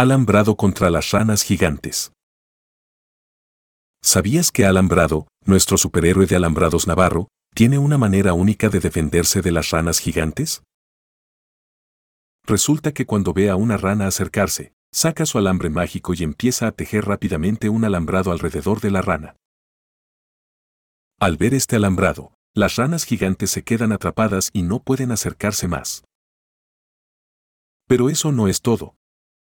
Alambrado contra las ranas gigantes. ¿Sabías que Alambrado, nuestro superhéroe de alambrados Navarro, tiene una manera única de defenderse de las ranas gigantes? Resulta que cuando ve a una rana acercarse, saca su alambre mágico y empieza a tejer rápidamente un alambrado alrededor de la rana. Al ver este alambrado, las ranas gigantes se quedan atrapadas y no pueden acercarse más. Pero eso no es todo.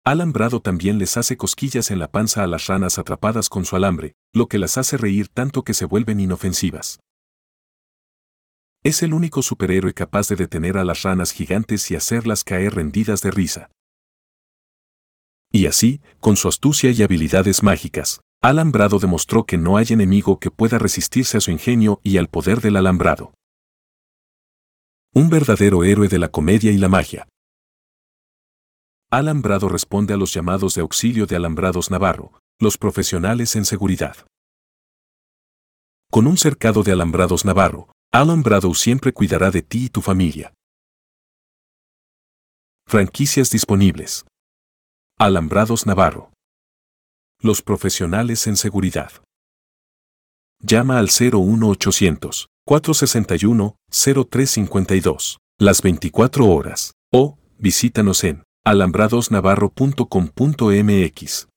Alambrado también les hace cosquillas en la panza a las ranas atrapadas con su alambre, lo que las hace reír tanto que se vuelven inofensivas. Es el único superhéroe capaz de detener a las ranas gigantes y hacerlas caer rendidas de risa. Y así, con su astucia y habilidades mágicas, Alambrado demostró que no hay enemigo que pueda resistirse a su ingenio y al poder del alambrado. Un verdadero héroe de la comedia y la magia. Alambrado responde a los llamados de auxilio de Alambrados Navarro, los profesionales en seguridad. Con un cercado de Alambrados Navarro, Alambrado siempre cuidará de ti y tu familia. Franquicias disponibles. Alambrados Navarro. Los profesionales en seguridad. Llama al 01800 461 0352 las 24 horas o visítanos en alambradosnavarro.com.mx.